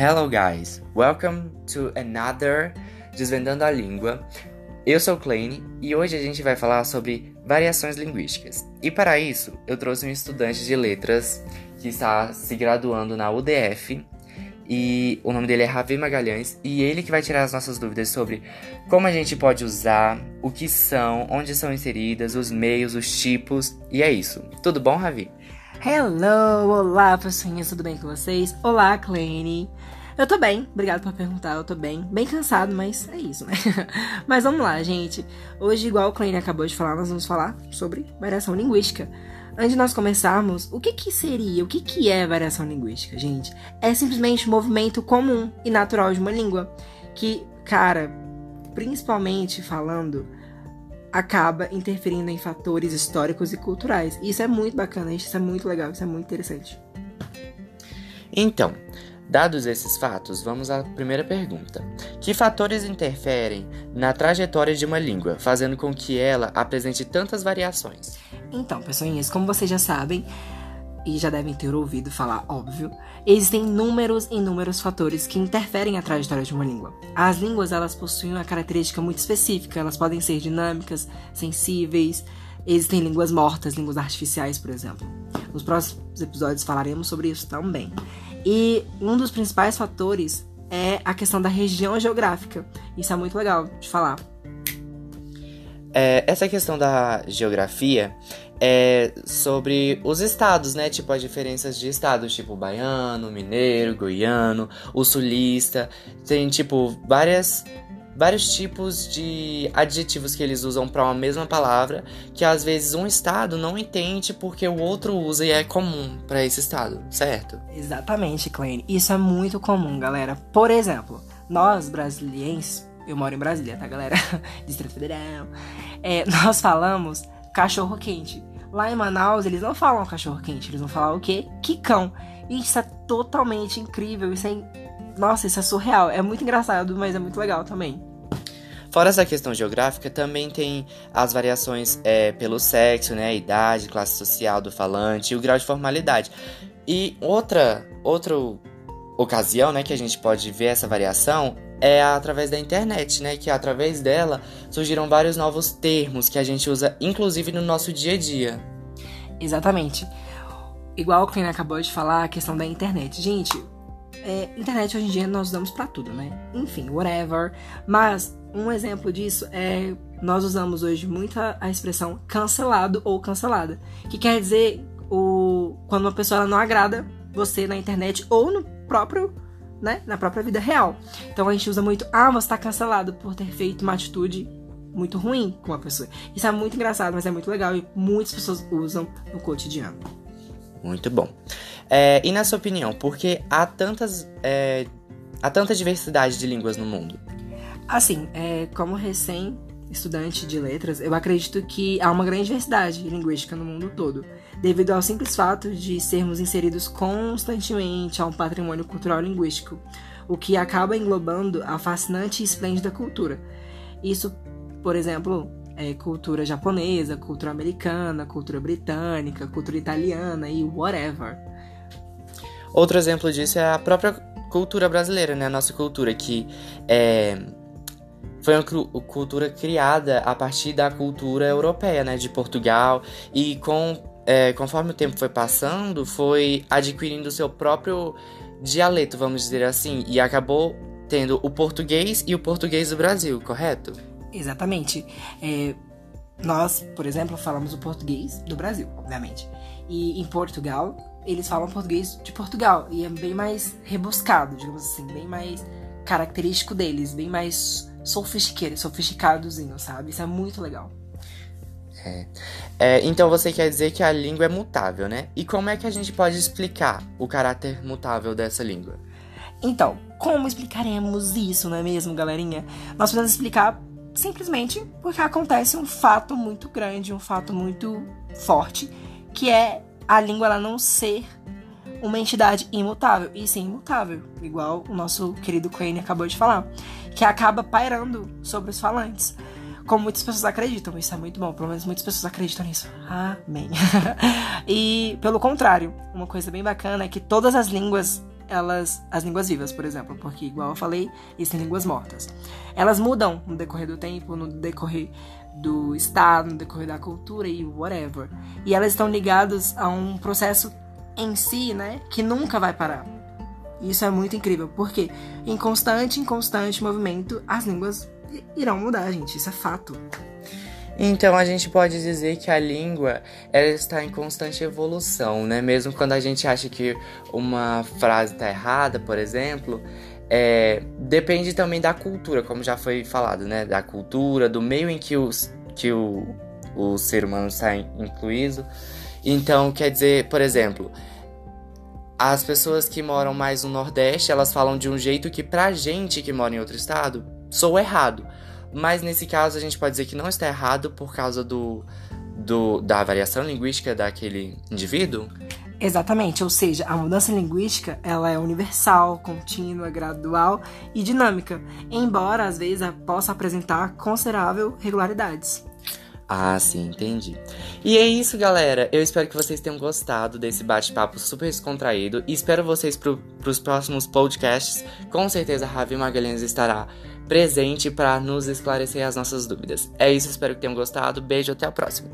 Hello guys, welcome to another Desvendando a Língua. Eu sou o Kleine e hoje a gente vai falar sobre variações linguísticas. E para isso, eu trouxe um estudante de letras que está se graduando na UDF e o nome dele é Ravi Magalhães e ele que vai tirar as nossas dúvidas sobre como a gente pode usar, o que são, onde são inseridas, os meios, os tipos e é isso. Tudo bom, Ravi? Hello, olá pessoinhas, tudo bem com vocês? Olá, Kleine. Eu tô bem, obrigado por perguntar, eu tô bem. Bem cansado, mas é isso, né? mas vamos lá, gente. Hoje, igual o Kleine acabou de falar, nós vamos falar sobre variação linguística. Antes de nós começarmos, o que que seria, o que que é variação linguística, gente? É simplesmente um movimento comum e natural de uma língua que, cara, principalmente falando, acaba interferindo em fatores históricos e culturais. E isso é muito bacana, isso é muito legal, isso é muito interessante. Então, dados esses fatos, vamos à primeira pergunta. Que fatores interferem na trajetória de uma língua, fazendo com que ela apresente tantas variações? Então, pessoinhas, como vocês já sabem, e já devem ter ouvido falar, óbvio, existem inúmeros e inúmeros fatores que interferem na trajetória de uma língua. As línguas, elas possuem uma característica muito específica, elas podem ser dinâmicas, sensíveis, existem línguas mortas, línguas artificiais, por exemplo. Nos próximos episódios falaremos sobre isso também. E um dos principais fatores é a questão da região geográfica. Isso é muito legal de falar. É, essa questão da geografia é sobre os estados, né? Tipo, as diferenças de estados, tipo baiano, mineiro, goiano, o sulista. Tem, tipo, várias vários tipos de adjetivos que eles usam para uma mesma palavra, que às vezes um estado não entende porque o outro usa e é comum para esse estado, certo? Exatamente, Klein. Isso é muito comum, galera. Por exemplo, nós brasileiros, eu moro em Brasília, tá, galera? Distrito Federal. É, nós falamos cachorro quente. Lá em Manaus, eles não falam cachorro quente, eles vão falar o quê? Quicão. E isso é totalmente incrível, isso é. Nossa, isso é surreal. É muito engraçado, mas é muito legal também. Fora essa questão geográfica, também tem as variações é, pelo sexo, né, a idade, classe social do falante e o grau de formalidade. E outra, outra ocasião, né, que a gente pode ver essa variação é através da internet, né? Que através dela surgiram vários novos termos que a gente usa, inclusive no nosso dia a dia. Exatamente. Igual o Klein acabou de falar, a questão da internet. Gente, é, internet hoje em dia nós usamos para tudo, né? Enfim, whatever. Mas um exemplo disso é nós usamos hoje muito a expressão cancelado ou cancelada, que quer dizer o quando uma pessoa não agrada você na internet ou no próprio né, na própria vida real. Então a gente usa muito, ah, você tá cancelado por ter feito uma atitude muito ruim com uma pessoa. Isso é muito engraçado, mas é muito legal e muitas pessoas usam no cotidiano. Muito bom. É, e na sua opinião, por que há tantas é, há tanta diversidade de línguas no mundo? Assim, é, como recém estudante de letras, eu acredito que há uma grande diversidade linguística no mundo todo devido ao simples fato de sermos inseridos constantemente a um patrimônio cultural linguístico, o que acaba englobando a fascinante e esplêndida cultura. Isso, por exemplo, é cultura japonesa, cultura americana, cultura britânica, cultura italiana e whatever. Outro exemplo disso é a própria cultura brasileira, né? A nossa cultura que é foi uma cultura criada a partir da cultura europeia, né, de Portugal, e com é, conforme o tempo foi passando, foi adquirindo seu próprio dialeto, vamos dizer assim, e acabou tendo o português e o português do Brasil, correto? Exatamente. É, nós, por exemplo, falamos o português do Brasil, obviamente. E em Portugal, eles falam português de Portugal. E é bem mais rebuscado, digamos assim, bem mais característico deles, bem mais sofisticadozinho, sabe? Isso é muito legal. É. É, então você quer dizer que a língua é mutável, né? E como é que a gente pode explicar o caráter mutável dessa língua? Então, como explicaremos isso, não é mesmo, galerinha? Nós podemos explicar simplesmente porque acontece um fato muito grande, um fato muito forte, que é a língua ela não ser uma entidade imutável, e sim imutável, igual o nosso querido Crane acabou de falar, que acaba pairando sobre os falantes como muitas pessoas acreditam. Isso é muito bom, pelo menos muitas pessoas acreditam nisso. Amém. e, pelo contrário, uma coisa bem bacana é que todas as línguas elas, as línguas vivas, por exemplo, porque igual eu falei, existem línguas mortas. Elas mudam no decorrer do tempo, no decorrer do estado, no decorrer da cultura e whatever. E elas estão ligadas a um processo em si, né, que nunca vai parar. Isso é muito incrível, porque em constante, em constante movimento, as línguas irão mudar, gente. Isso é fato. Então a gente pode dizer que a língua ela está em constante evolução, né? Mesmo quando a gente acha que uma frase está errada, por exemplo, é, depende também da cultura, como já foi falado, né? Da cultura, do meio em que, os, que o, o ser humano está incluído. Então, quer dizer, por exemplo, as pessoas que moram mais no Nordeste, elas falam de um jeito que pra gente que mora em outro estado, sou errado. Mas nesse caso a gente pode dizer que não está errado por causa do, do da variação linguística daquele indivíduo? Exatamente, ou seja, a mudança linguística ela é universal, contínua, gradual e dinâmica, embora às vezes possa apresentar considerável regularidades. Ah, sim, entendi. E é isso, galera. Eu espero que vocês tenham gostado desse bate-papo super descontraído. E espero vocês para os próximos podcasts. Com certeza, Ravi Magalhães estará presente para nos esclarecer as nossas dúvidas. É isso, espero que tenham gostado. Beijo, até a próxima.